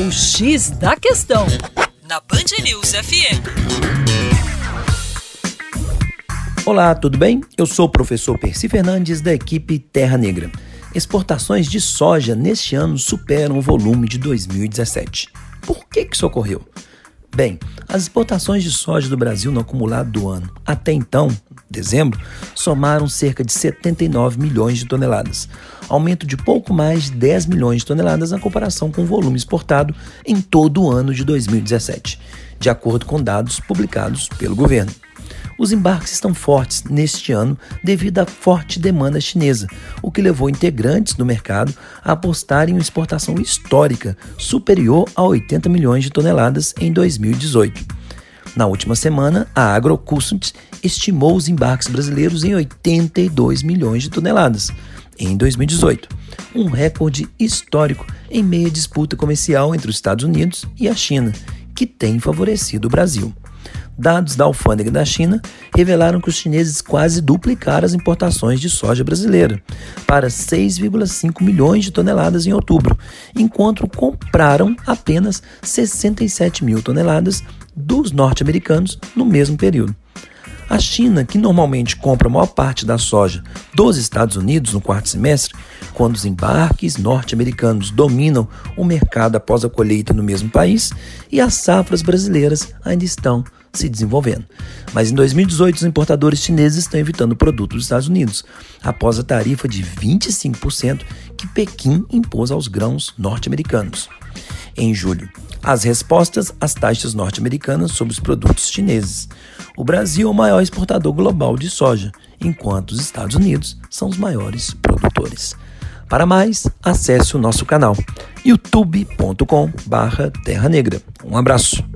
O X da Questão, na Band News FM. Olá, tudo bem? Eu sou o professor Percy Fernandes, da equipe Terra Negra. Exportações de soja neste ano superam o volume de 2017. Por que, que isso ocorreu? Bem, as exportações de soja do Brasil no acumulado do ano até então, dezembro, somaram cerca de 79 milhões de toneladas, aumento de pouco mais de 10 milhões de toneladas na comparação com o volume exportado em todo o ano de 2017, de acordo com dados publicados pelo governo. Os embarques estão fortes neste ano devido à forte demanda chinesa, o que levou integrantes do mercado a apostar em uma exportação histórica superior a 80 milhões de toneladas em 2018. Na última semana, a AgroCustoms estimou os embarques brasileiros em 82 milhões de toneladas em 2018, um recorde histórico em meio à disputa comercial entre os Estados Unidos e a China, que tem favorecido o Brasil. Dados da alfândega da China revelaram que os chineses quase duplicaram as importações de soja brasileira para 6,5 milhões de toneladas em outubro, enquanto compraram apenas 67 mil toneladas dos norte-americanos no mesmo período. A China, que normalmente compra a maior parte da soja dos Estados Unidos no quarto semestre, quando os embarques norte-americanos dominam o mercado após a colheita no mesmo país, e as safras brasileiras ainda estão se desenvolvendo. Mas em 2018, os importadores chineses estão evitando produtos dos Estados Unidos, após a tarifa de 25% que Pequim impôs aos grãos norte-americanos. Em julho, as respostas às taxas norte-americanas sobre os produtos chineses. O Brasil é o maior exportador global de soja, enquanto os Estados Unidos são os maiores produtores. Para mais, acesse o nosso canal youtube.com/terra negra. Um abraço.